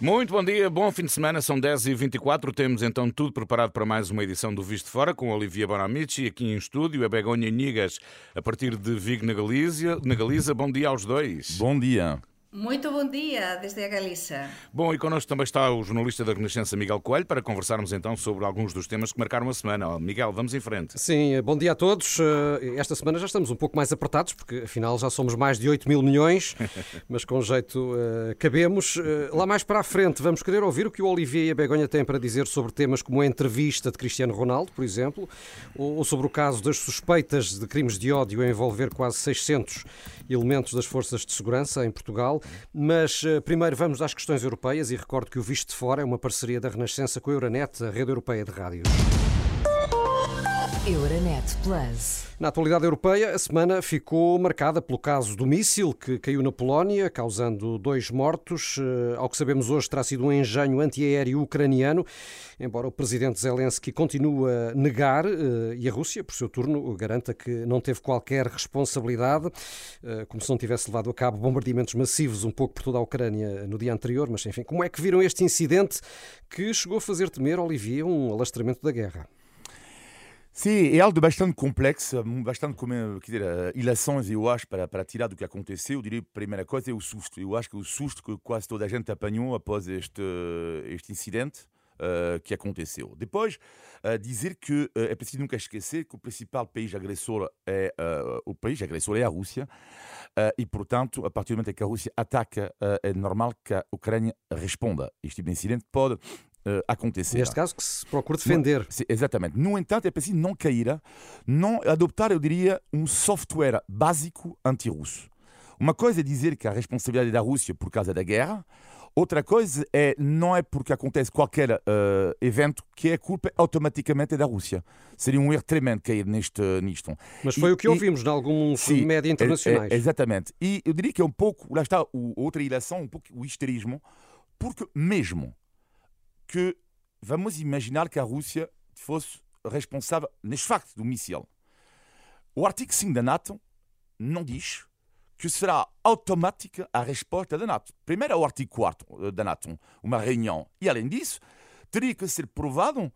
Muito bom dia, bom fim de semana, são 10h24. Temos então tudo preparado para mais uma edição do Visto Fora com Olivia Bonamici aqui em estúdio, a Begonha Nigas a partir de Vigo, na Galiza. Na Galiza, bom dia aos dois. Bom dia. Muito bom dia desde a Galiza. Bom, e connosco também está o jornalista da Renascença Miguel Coelho para conversarmos então sobre alguns dos temas que marcaram a semana. Miguel, vamos em frente. Sim, bom dia a todos. Eh, esta semana já estamos um pouco mais apertados, porque afinal já somos mais de 8 mil milhões, mas com jeito uh, cabemos. Uh, lá mais para a frente vamos querer ouvir o que o Olivier e a Begonha têm para dizer sobre temas como a entrevista de Cristiano Ronaldo, por exemplo, ou, ou sobre o caso das suspeitas de crimes de ódio a envolver quase 600 elementos das forças de segurança em Portugal. Mas eh, primeiro vamos às questões europeias e recordo que o Visto de Fora é uma parceria da Renascença com a Euronet, a rede europeia de rádios. Euronet Plus. Na atualidade europeia, a semana ficou marcada pelo caso do míssil que caiu na Polónia, causando dois mortos. Eh, ao que sabemos hoje, terá sido um engenho antiaéreo ucraniano, embora o presidente Zelensky continue a negar eh, e a Rússia, por seu turno, garanta que não teve qualquer responsabilidade, eh, como se não tivesse levado a cabo bombardeamentos massivos um pouco por toda a Ucrânia no dia anterior. Mas, enfim, como é que viram este incidente que chegou a fazer temer, Olivier, um alastramento da guerra? Sim, é algo bastante bastante como, para, para tirar do que aconteceu. Eu diria, a primeira coisa é o susto. Eu acho que o susto que quase toda a gente apanhou após este, este incidente uh, que aconteceu. Depois, uh, dizer que uh, é esquecer que o principal país agressor é o país agressor a portanto, a partir do momento em que a Rússia ataca, normal que a Ucrânia responda. Este tipo pode uh, acontecer. Neste caso, que se procura defender. No, exatamente. No entanto, é preciso não cair, não adoptar, eu diria, um software básico anti-russo. Uma coisa é dizer que a responsabilidade é da Rússia por causa da guerra, outra coisa é não é porque acontece qualquer uh, evento que a culpa automaticamente é da Rússia. Seria um erro tremendo cair neste, nisto. Mas foi e, o que ouvimos em alguns sim, médias internacionais. É, é, exatamente. E eu diria que é um pouco, lá está o, outra ilação, um pouco o histerismo, porque mesmo que vamos imaginar que a Rússia fosse responsável neste facto do míssil. O artigo 5 da NATO não diz que será automática a resposta da NATO. Primeiro é o artigo 4 eh, da NATO, uma reunião. E além disso, teria que ser provado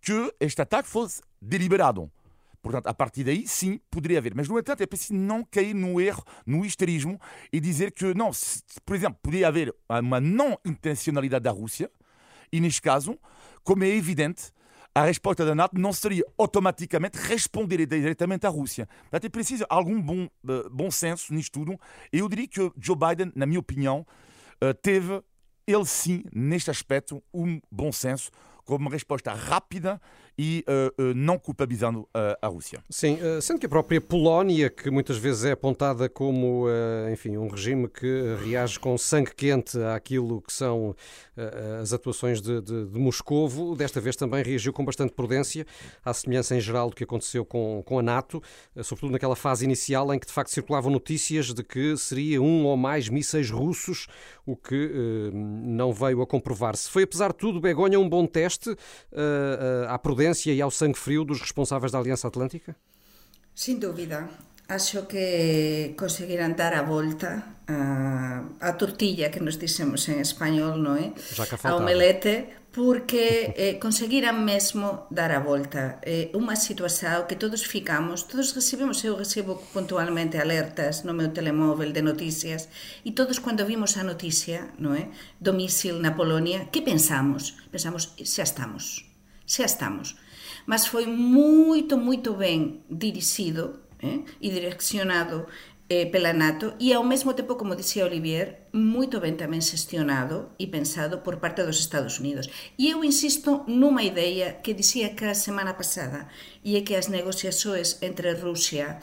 que este ataque fosse deliberado. Portanto, a partir daí, sim, poderia haver. Mas, no entanto, é preciso não cair no erro, no histerismo e dizer que, não, se, por exemplo, poderia haver uma não intencionalidade da Rússia, e neste caso, como é evidente, a resposta da NATO não seria automaticamente responder diretamente à Rússia. Portanto, é preciso algum bom, uh, bom senso nisto tudo. Eu diria que Joe Biden, na minha opinião, uh, teve, ele sim, neste aspecto, um bom senso, como uma resposta rápida e uh, uh, não culpabilizando a Rússia. Sim, sendo que a própria Polónia, que muitas vezes é apontada como enfim, um regime que reage com sangue quente àquilo que são as atuações de, de, de Moscovo, desta vez também reagiu com bastante prudência, à semelhança em geral do que aconteceu com, com a NATO, sobretudo naquela fase inicial em que de facto circulavam notícias de que seria um ou mais mísseis russos, o que não veio a comprovar-se. Foi, apesar de tudo, Begonha, um bom teste à prudência prudência e ao sangue frio dos responsáveis da Aliança Atlântica? Sem dúvida. Acho que conseguirán dar a volta a, a tortilla que nos dixemos en español, non é? A omelete, porque eh, conseguiran mesmo dar a volta. Eh, unha situación que todos ficamos, todos recibimos, eu recebo puntualmente alertas no meu telemóvel de noticias, e todos cando vimos a noticia, non é? Do na Polonia, que pensamos? Pensamos, xa estamos xa estamos. Mas foi moito, moito ben dirixido eh, e direccionado eh, pela NATO e ao mesmo tempo, como dixía Olivier, moito ben tamén xestionado e pensado por parte dos Estados Unidos. E eu insisto nunha idea que dixía que a semana pasada e é que as negociações entre Rusia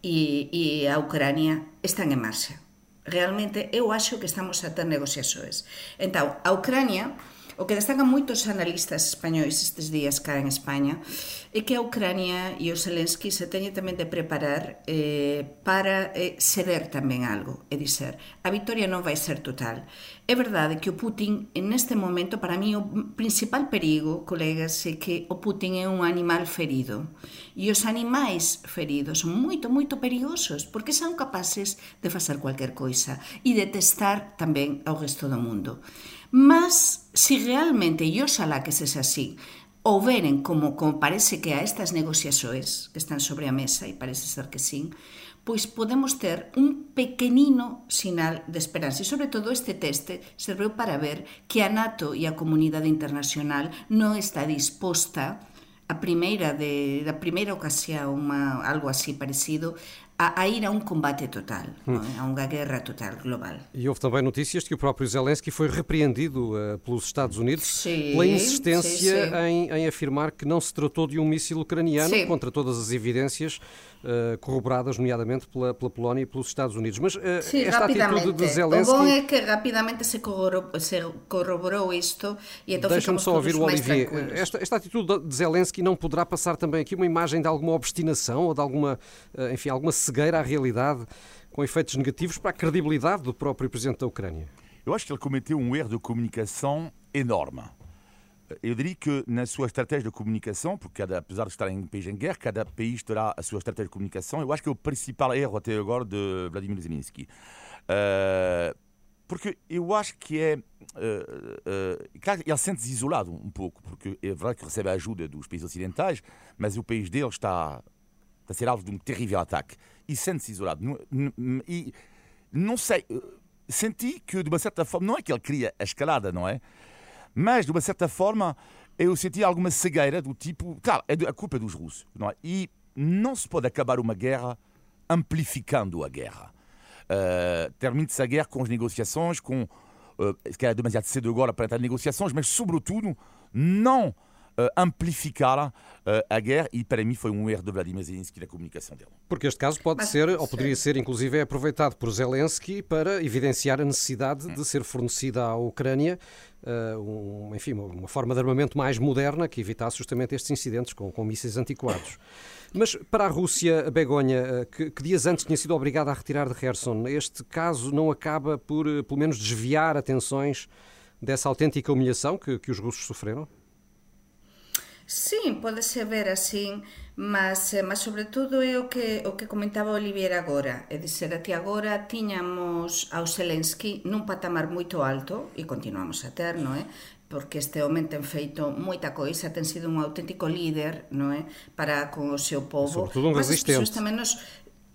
e, e a Ucrania están en marcha. Realmente eu acho que estamos a ter negociações. Entón, a Ucrania O que destacan moitos analistas españois estes días cá en España é que a Ucrania e o Zelensky se teñen tamén de preparar eh, para eh, ceder tamén algo, é dizer, a victoria non vai ser total. É verdade que o Putin, en este momento, para mí, o principal perigo, colegas, é que o Putin é un animal ferido. E os animais feridos son moito, moito perigosos, porque son capaces de facer cualquier coisa e de testar tamén ao resto do mundo. Mas, se realmente, e oxalá que ses así, ou veren como, como parece que a estas negociaxoes que están sobre a mesa, e parece ser que sin, pois podemos ter un pequenino sinal de esperanza. E sobre todo este teste serveu para ver que a NATO e a comunidade internacional non está disposta a primeira de, da primeira ocasión, uma, algo así parecido, a, a, ir a um combate total, hum. É? a uma guerra total global. E houve também notícias de que o próprio Zelensky foi repreendido uh, pelos Estados Unidos sim, pela insistência sim, sim. Em, em, afirmar que não se tratou de um míssil ucraniano, contra todas as evidências uh, corroboradas, nomeadamente pela, pela, Polónia e pelos Estados Unidos. Mas uh, esta atitude de Zelensky... O bom é que rapidamente se corroborou, se corroborou isto e então Deixa-me só ouvir o Olivier. Esta, esta atitude de Zelensky não poderá passar também aqui uma imagem de alguma obstinação ou de alguma, enfim, alguma cegueira à realidade com efeitos negativos para a credibilidade do próprio presidente da Ucrânia? Eu acho que ele cometeu um erro de comunicação enorme. Eu diria que na sua estratégia de comunicação, porque cada, apesar de estar em um país em guerra, cada país terá a sua estratégia de comunicação. Eu acho que é o principal erro até agora de Vladimir Zelensky. Uh, porque eu acho que é. Uh, uh, claro, ele sente-se isolado um pouco, porque é verdade que recebe a ajuda dos países ocidentais, mas o país dele está, está a ser alvo de um terrível ataque e sente-se isolado. E não sei, senti que de uma certa forma, não é que ele queria a escalada, não é? Mas, de uma certa forma, eu senti alguma cegueira do tipo. Claro, é a culpa dos russos. Não é? E não se pode acabar uma guerra amplificando a guerra. Uh, Termine-se a guerra com as negociações, com. Uh, que é demasiado cedo agora para entrar em negociações, mas, sobretudo, não amplificar uh, a guerra e para mim foi um erro de Vladimir Zelensky na comunicação dele. Porque este caso pode Mas, ser, ou poderia ser inclusive aproveitado por Zelensky para evidenciar a necessidade de ser fornecida à Ucrânia uh, um, enfim, uma forma de armamento mais moderna que evitasse justamente estes incidentes com, com mísseis antiquados. Mas para a Rússia, a Begonha, que, que, dias antes tinha sido obrigada a retirar de Kherson, este caso não acaba por, pelo menos, desviar atenções dessa autêntica humilhação que, que os russos sofreram? Sí, pode ser ver así, mas, eh, mas sobre todo é o que, o que comentaba Olivier agora, é dizer, até agora tiñamos ao Zelensky nun patamar moito alto, e continuamos a ter, non é? Eh? porque este home ten feito moita coisa, ten sido un auténtico líder, non é, eh? para con o seu povo. Sobretudo un resistente. Mas as tamén nos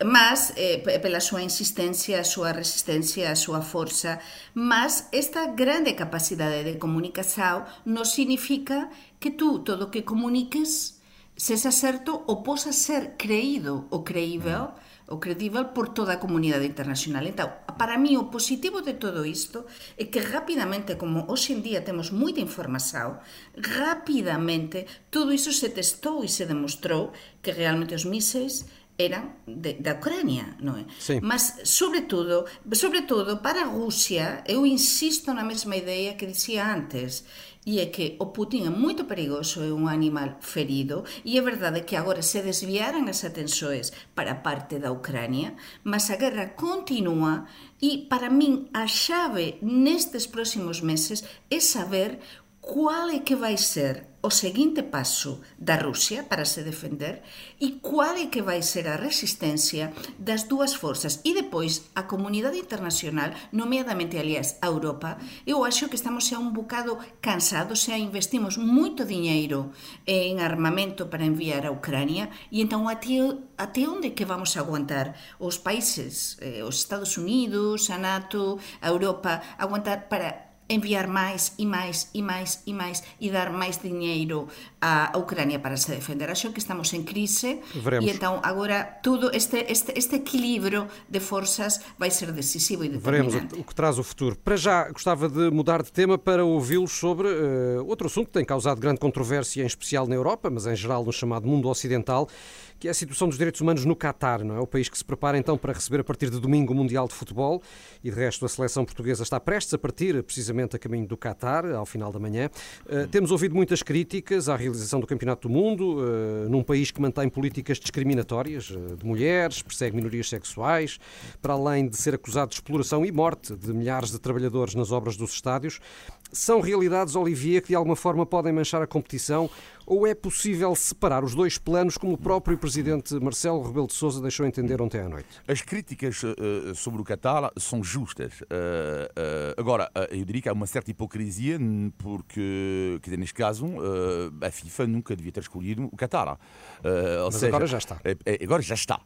mas eh, pela súa insistencia, a súa resistencia, a súa forza, mas esta grande capacidade de comunicación non significa que tú todo o que comuniques sexa certo ou posa ser creído ou creível mm. o credível por toda a comunidade internacional. Então, para mí, o positivo de todo isto é que rapidamente, como hoxe en día temos moita información, rapidamente todo iso se testou e se demostrou que realmente os míseis eran de, da Ucrania, non é? Sí. Mas, sobre todo, sobre todo, para a Rusia, eu insisto na mesma ideia que dicía antes, e é que o Putin é moito perigoso, é un animal ferido, e é verdade que agora se desviaran as atenções para a parte da Ucrania, mas a guerra continúa e, para min, a chave nestes próximos meses é saber qual é que vai ser o seguinte passo da Rússia para se defender e qual é que vai ser a resistência das dúas forzas e depois a comunidade internacional, nomeadamente, aliás, a Europa, eu acho que estamos xa un bocado cansados, xa investimos moito diñeiro en armamento para enviar a Ucrania e entón até, até onde que vamos a aguantar? Os países, eh, os Estados Unidos, a NATO, a Europa, aguantar para enviar máis e máis e máis e máis e dar máis diñeiro a Ucrania para se defender. Acho que estamos en crise Veremos. e então agora todo este, este, este equilíbrio de forças vai ser decisivo e determinante. Veremos o que traz o futuro. Para já, gostava de mudar de tema para ouvi-los sobre uh, outro assunto que tem causado grande controvérsia, em especial na Europa, mas em geral no chamado mundo ocidental, que é a situação dos direitos humanos no Catar, não é? O país que se prepara então para receber a partir de domingo o Mundial de Futebol e de resto a seleção portuguesa está prestes a partir precisamente a caminho do Qatar, ao final da manhã. Uh, temos ouvido muitas críticas à realização do Campeonato do Mundo, uh, num país que mantém políticas discriminatórias uh, de mulheres, persegue minorias sexuais, para além de ser acusado de exploração e morte de milhares de trabalhadores nas obras dos estádios. São realidades, Olivier, que de alguma forma podem manchar a competição ou é possível separar os dois planos, como o próprio presidente Marcelo Rebelo de Sousa deixou entender ontem à noite? As críticas uh, sobre o Qatar são justas. Uh, uh, agora, eu diria que há uma certa hipocrisia, porque, quer dizer, neste caso, a FIFA nunca devia ter escolhido o Qatar. Mas seja, agora já está. agora já está.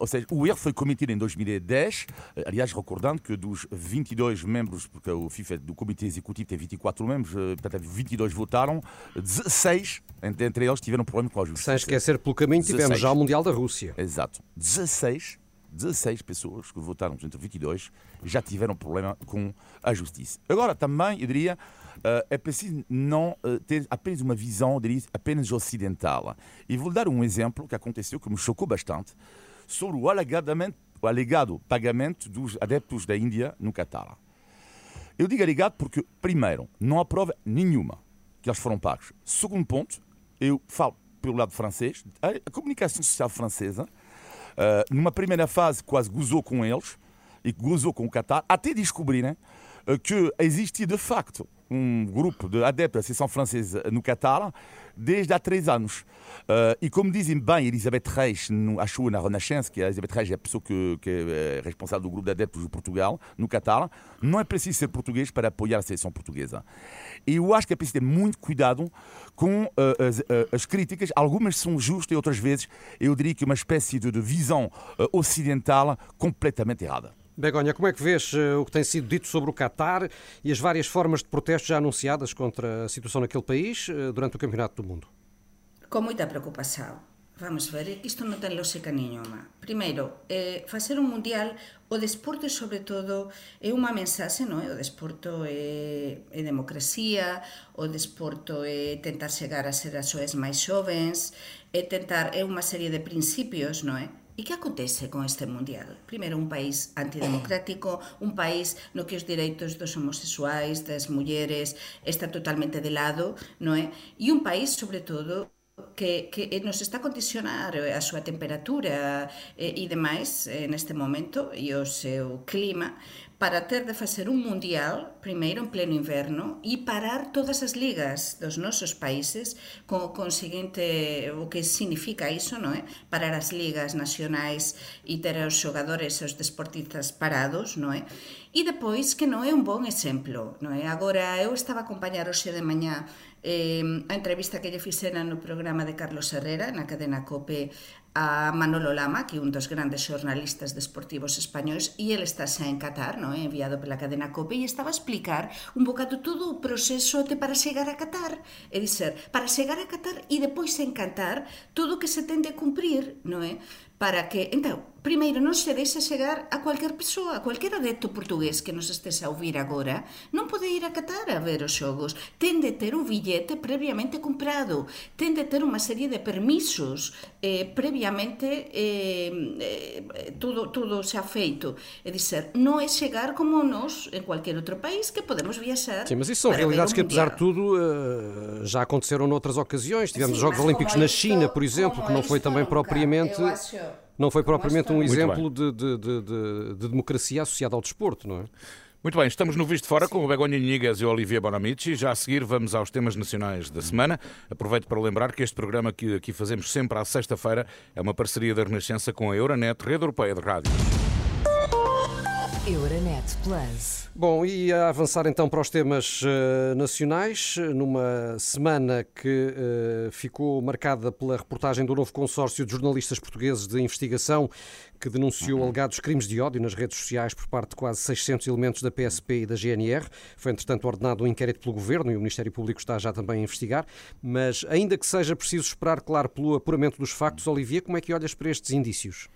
ou seja, o erro foi cometido em 2010, aliás, recordando que dos 22 membros, porque o FIFA do Comitê Executivo tem 24 membros, portanto, 22 votaram, 16 entre eles tiveram problema com a justiça. Sem esquecer, pelo caminho, tivemos 16. já o Mundial da Rússia. Exato. 16, 16 pessoas que votaram entre 22 já tiveram problema com a justiça. Agora, também, eu diria, uh, é preciso não uh, ter apenas uma visão, diria, apenas ocidental. E vou dar um exemplo que aconteceu, que me chocou bastante, sobre o alegadamente o alegado pagamento dos adeptos da Índia no Catar. Eu digo alegado porque, primeiro, não há prova nenhuma que eles foram pagos. Segundo ponto, eu falo pelo lado francês, a comunicação social francesa, uh, numa primeira fase, quase gozou com eles e gozou com o Qatar, até descobrirem uh, que existia de facto um grupo de adeptos da Associação Francesa no Qatar desde há três anos. Uh, e como dizem bem Elisabeth Reis, no, acho na Renascença, que a Elisabeth Reis é a pessoa que, que é responsável do grupo de adeptos de Portugal, no Qatar, não é preciso ser português para apoiar a seleção portuguesa. E eu acho que é preciso ter muito cuidado com uh, as, uh, as, críticas. Algumas são justas e outras vezes eu diria que uma espécie de, de visão ocidental completamente errada. Begonha, como é que vês uh, o que tem sido dito sobre o Qatar e as várias formas de protesto já anunciadas contra a situação naquele país uh, durante o Campeonato do Mundo? Com muita preocupação. Vamos ver, que isto non ten lógica nenhuma. Primeiro, eh, facer un mundial, o desporto sobre todo é unha mensaxe, non é? O desporto é, é democracia, o desporto é tentar chegar a ser as xoes máis xovens, é tentar, é unha serie de principios, non é? E que acontece con este mundial? Primeiro, un país antidemocrático, un país no que os direitos dos homosexuais, das mulleres, está totalmente de lado, non é? E un país, sobre todo, que, que eh, nos está a condicionar eh, a súa temperatura e, e demais neste momento e o seu clima para ter de facer un mundial, primeiro en pleno inverno, e parar todas as ligas dos nosos países co conseguinte o que significa iso, non é? Parar as ligas nacionais e ter os xogadores e os desportistas parados, non é? E depois que non é un bon exemplo, non é? Agora eu estaba a acompañar hoxe de mañá eh, a entrevista que lle fixera no programa de Carlos Herrera na cadena COPE a Manolo Lama, que é un dos grandes xornalistas desportivos españois, e ele está xa en Qatar, non? Eh, enviado pela cadena COPE, e estaba a explicar un bocado todo o proceso de para chegar a Qatar, é dizer, para chegar a Qatar e depois en Qatar todo o que se ten de cumprir, non é? Eh, para que, entao, primeiro non se deixa chegar a cualquier persoa, a cualquier adepto portugués que nos estés a ouvir agora, non pode ir a Qatar a ver os xogos. Ten de ter un billete previamente comprado, ten de ter unha serie de permisos eh, previamente eh, eh, todo, todo xa feito. É dizer, non é chegar como nós en cualquier outro país que podemos viaxar. Sim, mas isso são realidades que, apesar de tudo, uh, já aconteceram noutras ocasiões. Tivemos Sim, Jogos Olímpicos na China, por exemplo, que não foi também propriamente. Eu acho não foi propriamente um exemplo de, de, de, de, democracia associada ao desporto, não é? Muito bem, estamos no Visto Fora com o Begonha Niguez e o Olivia Bonamici. Já a seguir vamos aos temas nacionais da semana. Aproveito para lembrar que este programa que aqui fazemos sempre à sexta-feira é uma parceria da Renascença com a Euronet, Rede Europeia de Rádio. Euronet Plus. Bom, e a avançar então para os temas uh, nacionais, numa semana que uh, ficou marcada pela reportagem do novo consórcio de jornalistas portugueses de investigação que denunciou uhum. alegados crimes de ódio nas redes sociais por parte de quase 600 elementos da PSP e da GNR. Foi, entretanto, ordenado um inquérito pelo Governo e o Ministério Público está já também a investigar. Mas, ainda que seja preciso esperar, claro, pelo apuramento dos factos, Olivia, como é que olhas para estes indícios?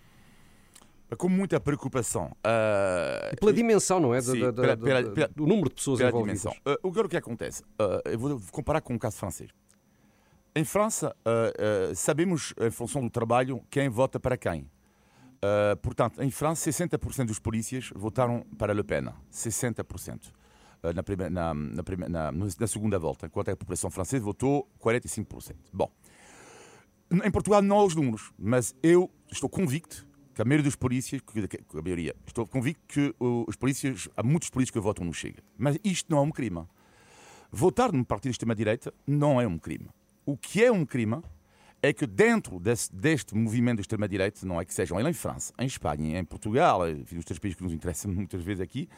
Com muita preocupação. Uh, pela dimensão, não é? Sim, da, da, pela, pela, pela, do número de pessoas pela envolvidas. Dimensão. Uh, o que é que acontece? Uh, eu vou comparar com o caso francês. Em França, sabemos, em função do trabalho, quem vota para quem. portanto, em França, 60% dos polícias votaram para Le Pen. 60%. na, primeira, na, na, primeira, na, na segunda volta, enquanto a população francesa votou 45%. Bom, em Portugal não há os números, mas eu estou convicto que a maioria dos polícias, que a maioria, estou convicto que os polícias, há muitos polícios que votam no Chega. Mas isto não é um crime. Votar num partido de extrema-direita não é um crime. O que é um crime é que dentro desse, deste movimento de extrema-direita, não é que sejam em França, em Espanha, em Portugal, enfim, os três países que nos interessam muitas vezes aqui,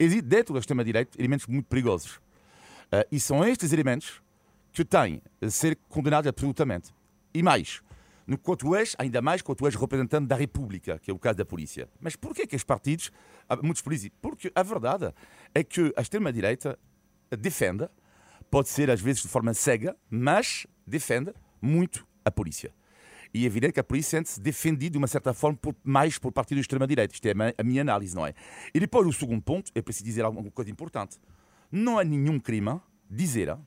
existem dentro da extrema-direita elementos muito perigosos. Uh, e são estes elementos que têm de ser condenados absolutamente. E mais, no quanto és, ainda mais quando tu és representante da República, que é o caso da polícia. Mas porquê que os partidos, muitos polícias, porque a verdade é que a extrema-direita defende, pode ser às vezes de forma cega, mas defende muito a polícia. E é evidente que a polícia sente-se defendida de uma certa forma por, mais por partido de extrema-direita. Isto é a minha análise, não é? E depois, o segundo ponto, é preciso dizer alguma coisa importante. Não há nenhum crime dizer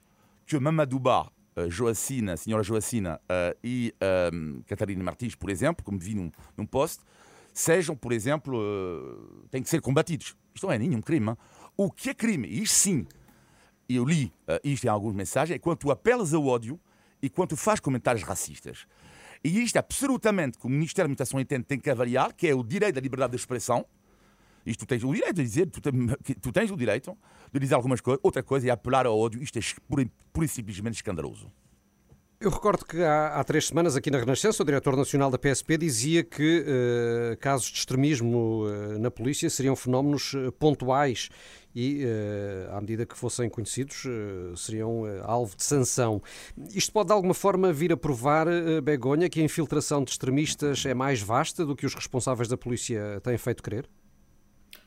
que Mamadou Ba, Joacina, a senhora Joacina uh, e um, Catarina Martins, por exemplo, como vi num, num post, sejam, por exemplo, uh, têm que ser combatidos. Isto não é nenhum crime. O que é crime, isto sim, eu li isto em algumas mensagens, é quando tu apelas ao ódio e quando tu fazes comentários racistas. E isto é absolutamente que o Ministério da Administração entende tem que avaliar, que é o direito da liberdade de expressão. Isto tu tens o direito de dizer, tu, tu tens o direito de dizer algumas coisas. Outra coisa é apelar ao ódio. Isto é pura, e simplesmente escandaloso. Eu recordo que há, há, três semanas, aqui na Renascença, o diretor nacional da PSP dizia que uh, casos de extremismo uh, na polícia seriam fenómenos uh, pontuais e, à medida que fossem conhecidos, seriam alvo de sanção. Isto pode, de alguma forma, vir a provar, Begonha, que a infiltração de extremistas é mais vasta do que os responsáveis da polícia têm feito crer?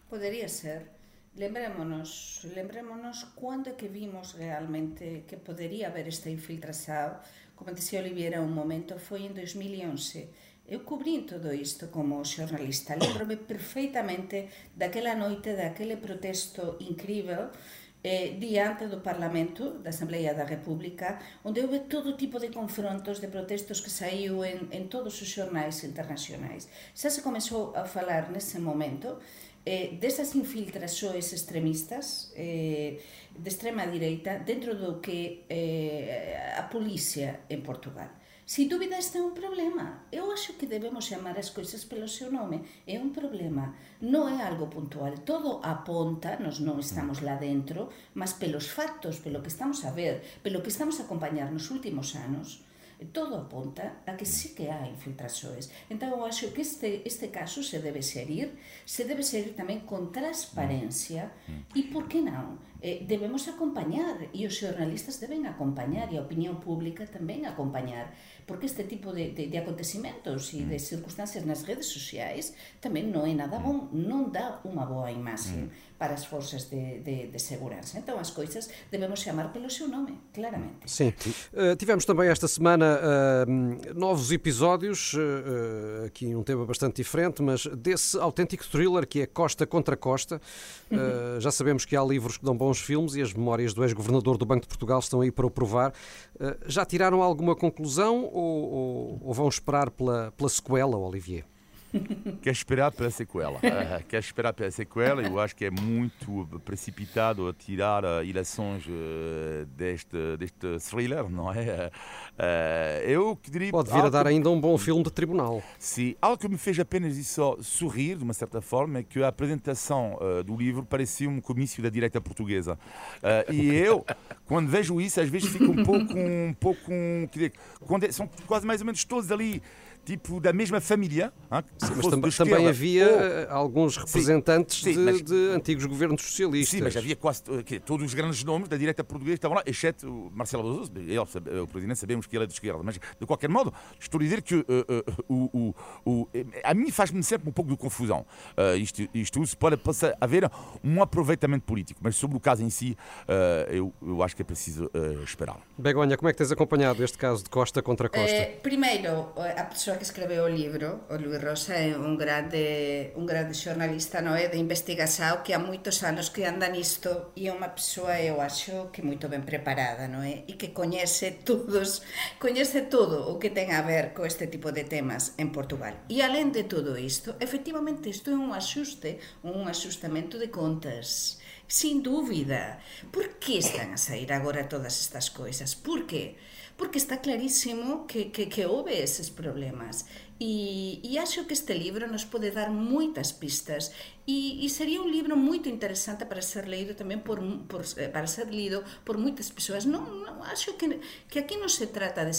Podería ser. Lembrémonos, lembrémonos quando é que vimos realmente que podería haber esta infiltración. Como dixía Oliviera un momento, foi en 2011. Eu cubrí todo isto como xornalista. Lembro-me perfeitamente daquela noite, daquele protesto incrível eh, diante do Parlamento, da Asamblea da República, onde houve todo tipo de confrontos, de protestos que saiu en, en todos os xornais internacionais. Xa se comezou a falar nese momento, eh, desas infiltraxoes extremistas eh, de extrema direita dentro do que eh, a policía en Portugal. Si dúbida este é un problema. Eu acho que debemos chamar as coisas pelo seu nome. É un problema. Non é algo puntual. Todo aponta, nos non estamos lá dentro, mas pelos factos, pelo que estamos a ver, pelo que estamos a acompañar nos últimos anos, todo aponta a que sí que hai infiltraxoes. Entón, eu acho que este, este caso se debe seguir, se debe seguir tamén con transparencia mm. e, por que non, eh, debemos acompañar e os xornalistas deben acompañar e a opinión pública tamén acompañar porque este tipo de, de, de acontecimentos e de circunstancias nas redes sociais tamén non é nada bom, non dá unha boa imaxe para as forças de, de, de segurança. Então as coisas devemos chamar pelo seu nome, claramente. Sim. Uh, tivemos também esta semana uh, novos episódios, uh, aqui um tema bastante diferente, mas desse autêntico thriller que é Costa contra Costa. já sabemos que há livros que dão bons filmes e as memórias do ex-governador do Banco de Portugal estão aí para o provar. já tiraram alguma conclusão ou, ou, ou vão esperar pela, pela sequela, Olivier? quer esperar pela sequela. Uh, quer esperar pela sequela. Eu acho que é muito precipitado tirar uh, ilações uh, deste, deste thriller, não é? Uh, eu diria. Pode vir a dar ainda um bom filme de tribunal. Sim. Algo que me fez apenas isso sorrir, de uma certa forma, é que a apresentação do livro parecia um comício da direita portuguesa. e eu, quando vejo isso, às vezes fico um pouco. Um pouco um, quando é, são quase mais ou menos todos ali tipo da mesma família. Hein, mas tam também havia ou... Eh, alguns representantes sim, sim, de, mas... de, antigos governos socialistas. Sim, mas havia quase que, todos os grandes nomes da direita portuguesa estavam lá, exceto o Marcelo Rebelo ele, o presidente, sabemos que ele é de esquerda, mas de qualquer modo, estou a dizer que uh, uh, o, a mim faz-me sempre um pouco de confusão. Uh, isto, isto pode passar, haver um aproveitamento político, mas sobre o caso em si, eu, eu acho que é preciso esperar. Begonha, como é que tens acompanhado este caso de Costa contra Costa? Eh, primeiro, a pessoa que escreveu o libro, o Luis Rosa, é un grande, un grande xornalista no é de investigação que há moitos anos que anda nisto e é unha persoa, eu acho, que moito ben preparada, non é? E que coñece todos, coñece todo o que ten a ver co este tipo de temas en Portugal. E além de todo isto, efectivamente isto é un axuste, un axustamento de contas. Sin dúbida. Por que están a sair agora todas estas coisas? Por que? Por que? Porque está clarísimo que, que, que houve eses problemas. E, e acho que este libro nos pode dar moitas pistas e, e sería un libro moito interesante para ser leído tamén por, por eh, para ser lido por moitas persoas. Non, non acho que, que aquí non se trata de,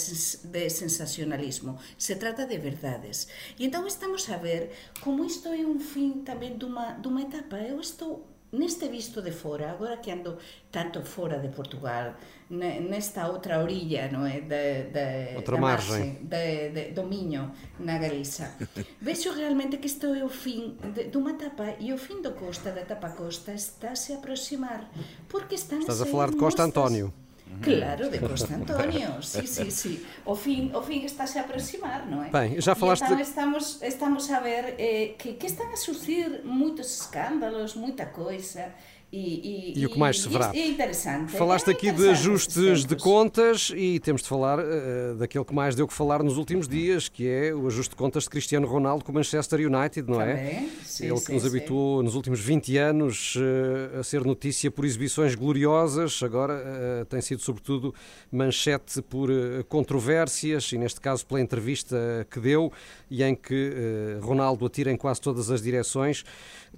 de sensacionalismo, se trata de verdades. E entón estamos a ver como isto é un fin tamén dunha, dunha etapa. Eu estou neste visto de fora, agora que ando tanto fora de Portugal, nesta outra orilla, non é, de, de, outra da de, de, do Miño, na Galiza. Vexo realmente que isto é o fin de, dunha etapa e o fin do Costa, da etapa Costa, está se aproximar, porque están Estás a, a falar de Costa mostras, António. Claro, de Costa Antonio, sí, sí, sí. O fin, o fin está a aproximar, non é? Ben, já falaste... E estamos, estamos a ver eh, que, que están a surgir moitos escándalos, moita coisa, e, e, e, o que mais se verá. É interessante. Falaste é aqui interessante de ajustes de contas e temos de falar uh, daquele que mais deu que falar nos últimos dias, que é o ajuste de contas de Cristiano Ronaldo com o Manchester United, não é? Também. Sim, Ele sim, que nos habituou sim. nos últimos 20 anos uh, a ser notícia por exibições gloriosas, agora uh, tem sido sobretudo manchete por controvérsias e neste caso pela entrevista que deu e em que Ronaldo atira em quase todas as direções.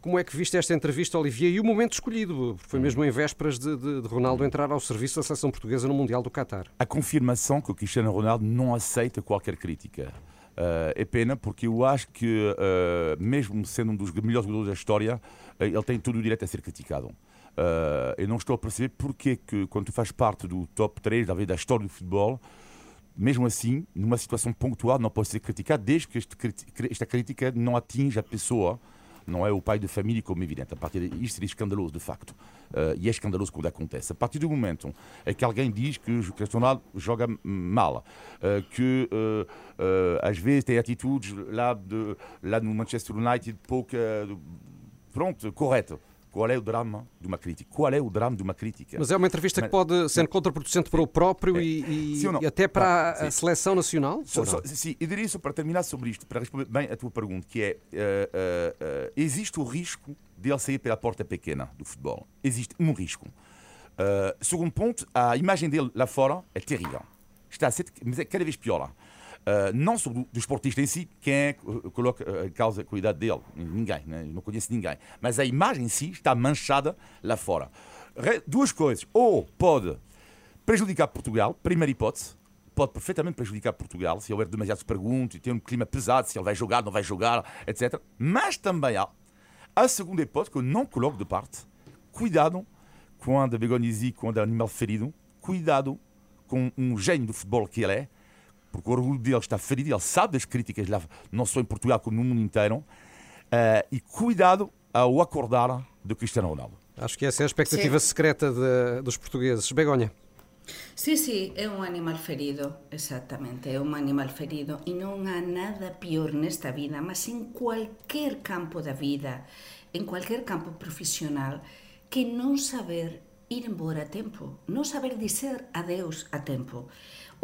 Como é que viste esta entrevista, Olivier, e o momento escolhido? Foi mesmo em vésperas de, de, de Ronaldo entrar ao serviço da seleção portuguesa no Mundial do Qatar. A confirmação que o Cristiano Ronaldo não aceita qualquer crítica. Uh, é pena porque eu acho que, uh, mesmo sendo um dos melhores jogadores da história, uh, ele tem todo o direito a ser criticado. eu não estou a perceber porque que, quando tu faz parte do top 3 da, da história do futebol, mesmo assim, numa situação pontual, não pode ser criticado desde que esta crítica não atinja a pessoa não é o pai de família, como é evidente. A partir de, isto seria escandaloso, de facto. Uh, e é escandaloso quando acontece. A partir do momento em que alguém diz que o Cristiano Ronaldo joga mal, uh, que uh, às vezes tem atitudes lá, de, lá no Manchester United pouco, pronto, correto. Qual é o drama de uma crítica? Qual é o drama de uma crítica? Mas é uma entrevista mas, que pode ser contraproducente para o próprio é, e, e, até para ah, a seleção nacional? So, so, sim, eu diria isso para terminar sobre isto, para responder bem a tua pergunta, que é, uh, uh, uh, existe o risco de ele sair pela porta pequena do futebol. Existe um risco. segundo ponto, a imagem dele lá fora é terrível. Está a ser, mas é cada vez pior lá. Uh, não só do, esportista em si, quem é que uh, coloca a uh, causa a idade dele? Ninguém, né? não conheço ninguém. Mas a imagem em si está manchada lá fora. Duas coisas. Ou pode prejudicar Portugal, primeira hipótese, pode perfeitamente prejudicar Portugal se houver demasiadas perguntas e ter um clima pesado, se ele vai jogar, não vai jogar, etc. Mas também há a segunda hipótese que eu não coloco de parte. Cuidado quando a Begonisi, quando é animal ferido, cuidado com um gênio do futebol que ele é, porque o orgulho dele está ferido, ele sabe das críticas, lá, não só em Portugal como no mundo inteiro, uh, e cuidado ao acordar do Cristiano Ronaldo. Acho que essa é a expectativa Sim. secreta de, dos portugueses. Begonha. Sí, sí, é un animal ferido, exactamente, é un animal ferido e non há nada pior nesta vida, mas en cualquier campo da vida, en cualquier campo profesional, que non saber ir embora a tempo, non saber dizer adeus a tempo.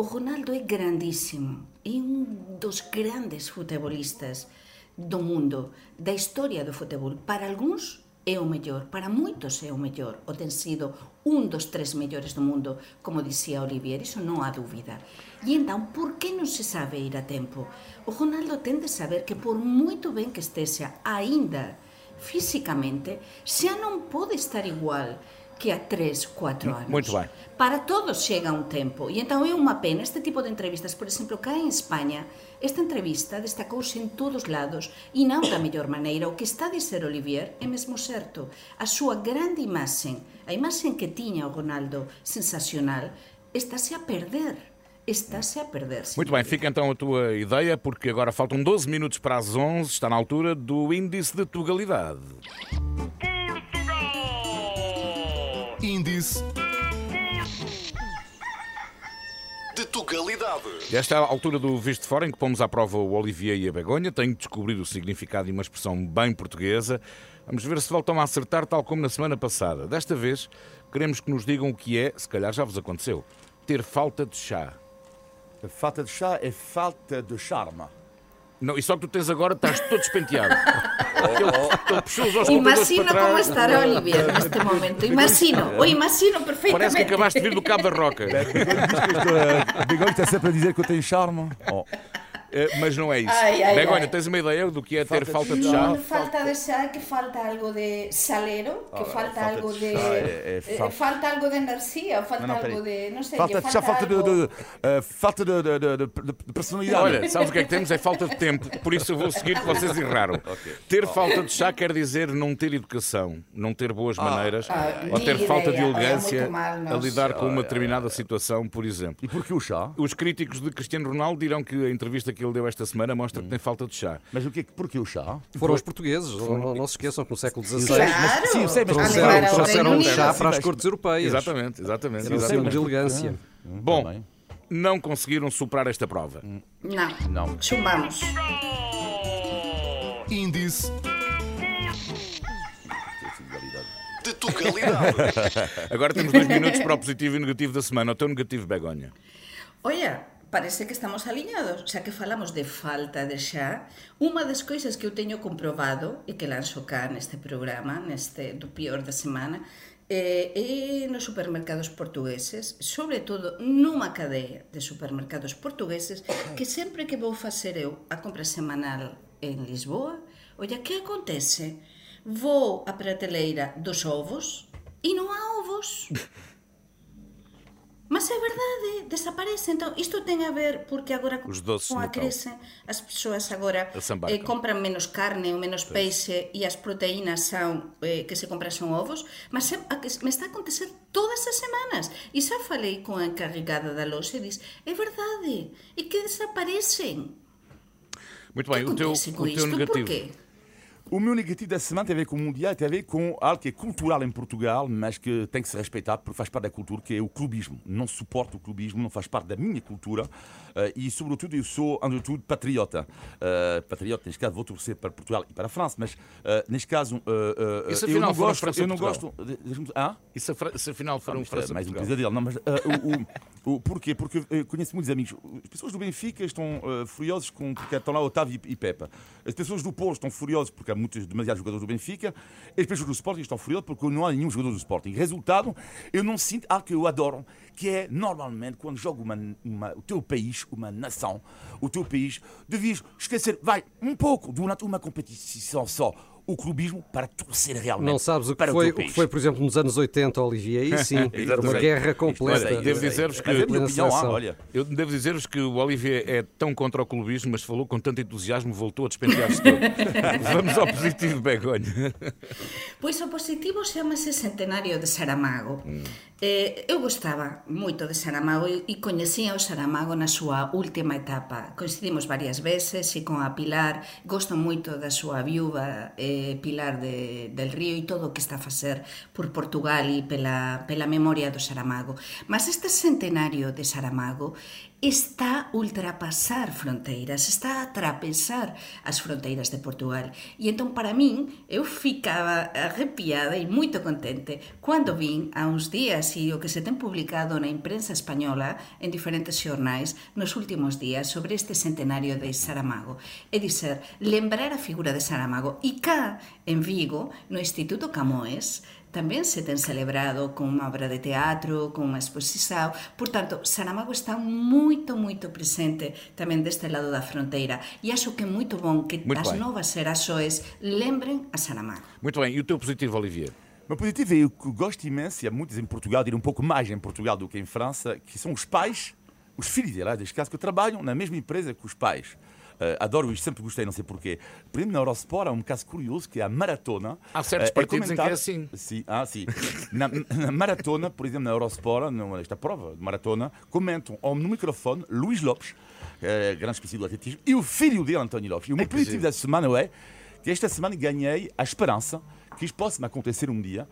O Ronaldo é grandísimo, é un dos grandes futebolistas do mundo, da historia do futebol. Para algúns é o mellor, para moitos é o mellor, o ten sido un dos tres mellores do mundo, como dicía Olivier, iso non há dúbida. E entón, por que non se sabe ir a tempo? O Ronaldo ten de saber que por moito ben que estexa, aínda físicamente, xa non pode estar igual que há 3, 4 anos. Muito bem. Para todos chega um tempo. E então é uma pena este tipo de entrevistas. Por exemplo, cá em Espanha, esta entrevista destacou-se em todos os lados e não da melhor maneira. O que está a dizer Olivier é mesmo certo. A sua grande imagem, a imagem que tinha o Ronaldo, sensacional, está-se a perder está-se a perder. Muito bem, fica então a tua ideia, porque agora faltam 12 minutos para as 11, está na altura do índice de tugalidade. Índice de Tugalidade. Esta é a altura do Visto Fora em que pomos à prova o Olivier e a Begonha. Tenho descobrido o significado de uma expressão bem portuguesa. Vamos ver se voltam a acertar, tal como na semana passada. Desta vez, queremos que nos digam o que é, se calhar já vos aconteceu, ter falta de chá. A falta de chá é falta de charme. Não, e só que tu tens agora, estás todo despenteado. Imagino como estará Olivier neste momento. Imagino, o imagino perfeitamente. Parece que acabaste de vir do Cabo da Roca. Bigode está sempre a dizer que eu tenho charme. Oh. Eh, Mas não é isso. Ai, ai, Begonha, ai. tens uma ideia do que é ter Falta falta de de chá. chá? Non falta de xa, que falta algo de salero, que Ah, falta, falta algo de de... chá, é- é eh, falta- falta algo de enerxía, falta Não, não, algo de... Non sei, Falta, lle já falta de, algo... de, eh, falta de, de, de, de- de personalidade. Olha, sabes o que é que temos? É falta de tempo. Por isso eu vou seguir que vocês erraram. Ter falta de chá quer dizer não ter educação, não ter boas maneiras, Ah, ou ter falta de ideia. Olha, elegância muito mal, a lidar com uma determinada situação, por exemplo. E porquê o chá? Os críticos de Cristiano Ronaldo dirão que a entrevista que ele deu esta semana mostra que tem falta de chá. Mas o que, porquê o chá? Foram os portugueses, não, não- não se esqueçam que no século XVI Claro! Sim, eu sei, mas A trouxeram, Reino um chá para as cortes europeias. Exatamente, exatamente. Era um exatamente. símbolo de elegância. Bom, Também. não conseguiram superar esta prova. Non, Não. chumbamos. Índice de Tugalidade. Agora temos dois minutos para o positivo e negativo da semana. O teu negativo, Begonha. Oia, parece que estamos aliñados, xa que falamos de falta de xa, unha das coisas que eu teño comprobado e que lanzo cá neste programa, neste do pior da semana, é, é nos supermercados portugueses, sobre todo nunha cadea de supermercados portugueses, que sempre que vou facer eu a compra semanal en Lisboa, olla, que acontece? Vou á prateleira dos ovos e non há ovos. Mas é verdade, desaparece. Então, isto tem a ver porque agora com a crise as pessoas agora eh, compran menos carne ou menos peixe e as proteínas são eh, que se compran son ovos, mas que me está a acontecer todas as semanas. E xa falei con a encarregada da loja e diz, é verdade, e que desaparecen. Muito bem, que o teu, com o teu negativo. Porquê? O meu negativo da semana tem a ver com o Mundial, tem a ver com algo que é cultural em Portugal, mas que tem que ser respeitado porque faz parte da cultura, que é o clubismo. Não suporto o clubismo, não faz parte da minha cultura e, sobretudo, eu sou, antes de tudo, patriota. Eh, patriota, neste caso, vou torcer para Portugal e para a França, mas eh, neste caso, eh, eh, se eu afinal não gosto. Eu não gosto. Ah? E se, se afinal for um Isto é França mais um pesadelo. Não, mas ah, o, o, o porquê? Porque eu conheço muitos amigos. As pessoas do Benfica estão ah, furiosas com porque estão lá Otávio e, e Pepa. As pessoas do Porto estão furiosas porque há muitos demasiados jogadores do Benfica. As pessoas do Sporting estão furiosas porque não há nenhum jogador do Sporting. Resultado, eu não sinto algo que eu adoro, que é normalmente quando joga uma, uma- o teu país, uma nação, o teu país, devias esquecer, vai, um pouco durante uma competição só. O clubismo para torcer realmente. Não sabes o que, para foi, teu o que foi, por exemplo, nos anos 80, Olivier, aí sim, era uma guerra Olha, completa. eu Devo dizer-vos que- é opinião, ah, olha. Eu devo dizer-vos que o Olivier é tão contra o clubismo, mas falou com tanto entusiasmo, voltou a despentear-se todo. Vamos ao positivo, Begonha. Pois o positivo chamase Centenario de Saramago. Eh, eu gostaba moito de Saramago e, e coñecía o Saramago na súa última etapa. Coincidimos varias veces e con a Pilar, gosto moito da súa viúva eh, Pilar de, del Río e todo o que está a facer por Portugal e pela, pela memoria do Saramago. Mas este centenario de Saramago está ultrapasar fronteiras, está a atravesar as fronteiras de Portugal. E entón para min eu ficaba arrepiada e moito contente cando vin a uns días e o que se ten publicado na imprensa española en diferentes xornais nos últimos días sobre este centenario de Saramago. É dizer, lembrar a figura de Saramago. E cá, en Vigo, no Instituto Camoes, tamén se ten celebrado con unha obra de teatro, con unha exposición. Por tanto, Saramago está moito, moito presente tamén deste lado da fronteira. E acho que é moito bon que Muito as bem. novas xeraxoes lembren a Saramago. Muito bem, e o teu positivo, Olivier? O meu positivo é o que gosto imenso, e há muitos em Portugal, direi um pouco mais em Portugal do que em França, que são os pais, os filhos, aliás, neste caso, que trabalham na mesma empresa que os pais. Eh, adoro isto, sempre gostei, não sei porquê. Por exemplo, na Eurosport há um caso curioso que é a maratona. Há certos Eh, partidos em que é assim. Sim, ah, sim. Na, na maratona, por exemplo, na Eurosport, nesta prova de maratona, comentam no microfone Luís Lopes, eh, grande especialista do atletismo, e o filho dele, António Lopes. E o meu que positivo da semana é que esta semana ganhei a esperança que isto possa me acontecer um dia.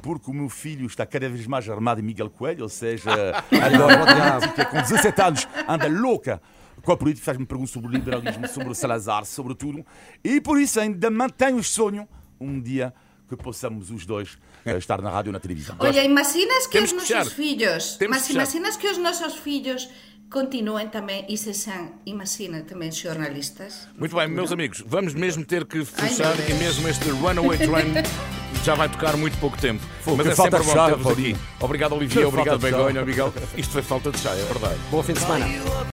Porque o meu filho está cada vez mais armado em Miguel Coelho, ou seja, a política, com 17 anos, anda louca com a política, faz-me perguntas sobre o liberalismo, sobre o Salazar, sobre tudo. E por isso ainda mantenho o sonho um dia que possamos os dois eh, estar na rádio ou na televisão. Oye, imaginas que Temos os que fechar. nosos fillos, Temos mas que fechar. imaginas que os nosos fillos continuem também e sejam, imagina, também jornalistas. Muito bem, meus amigos, vamos mesmo ter que fechar e mesmo este Runaway Train já vai tocar muito pouco tempo. Mas é falta sempre de bom ter-vos aqui. Paulinho. Obrigado, Olivia. Obrigado. Begonha. Obrigado. Isto foi falta de chá, é verdade. Bom fim de semana.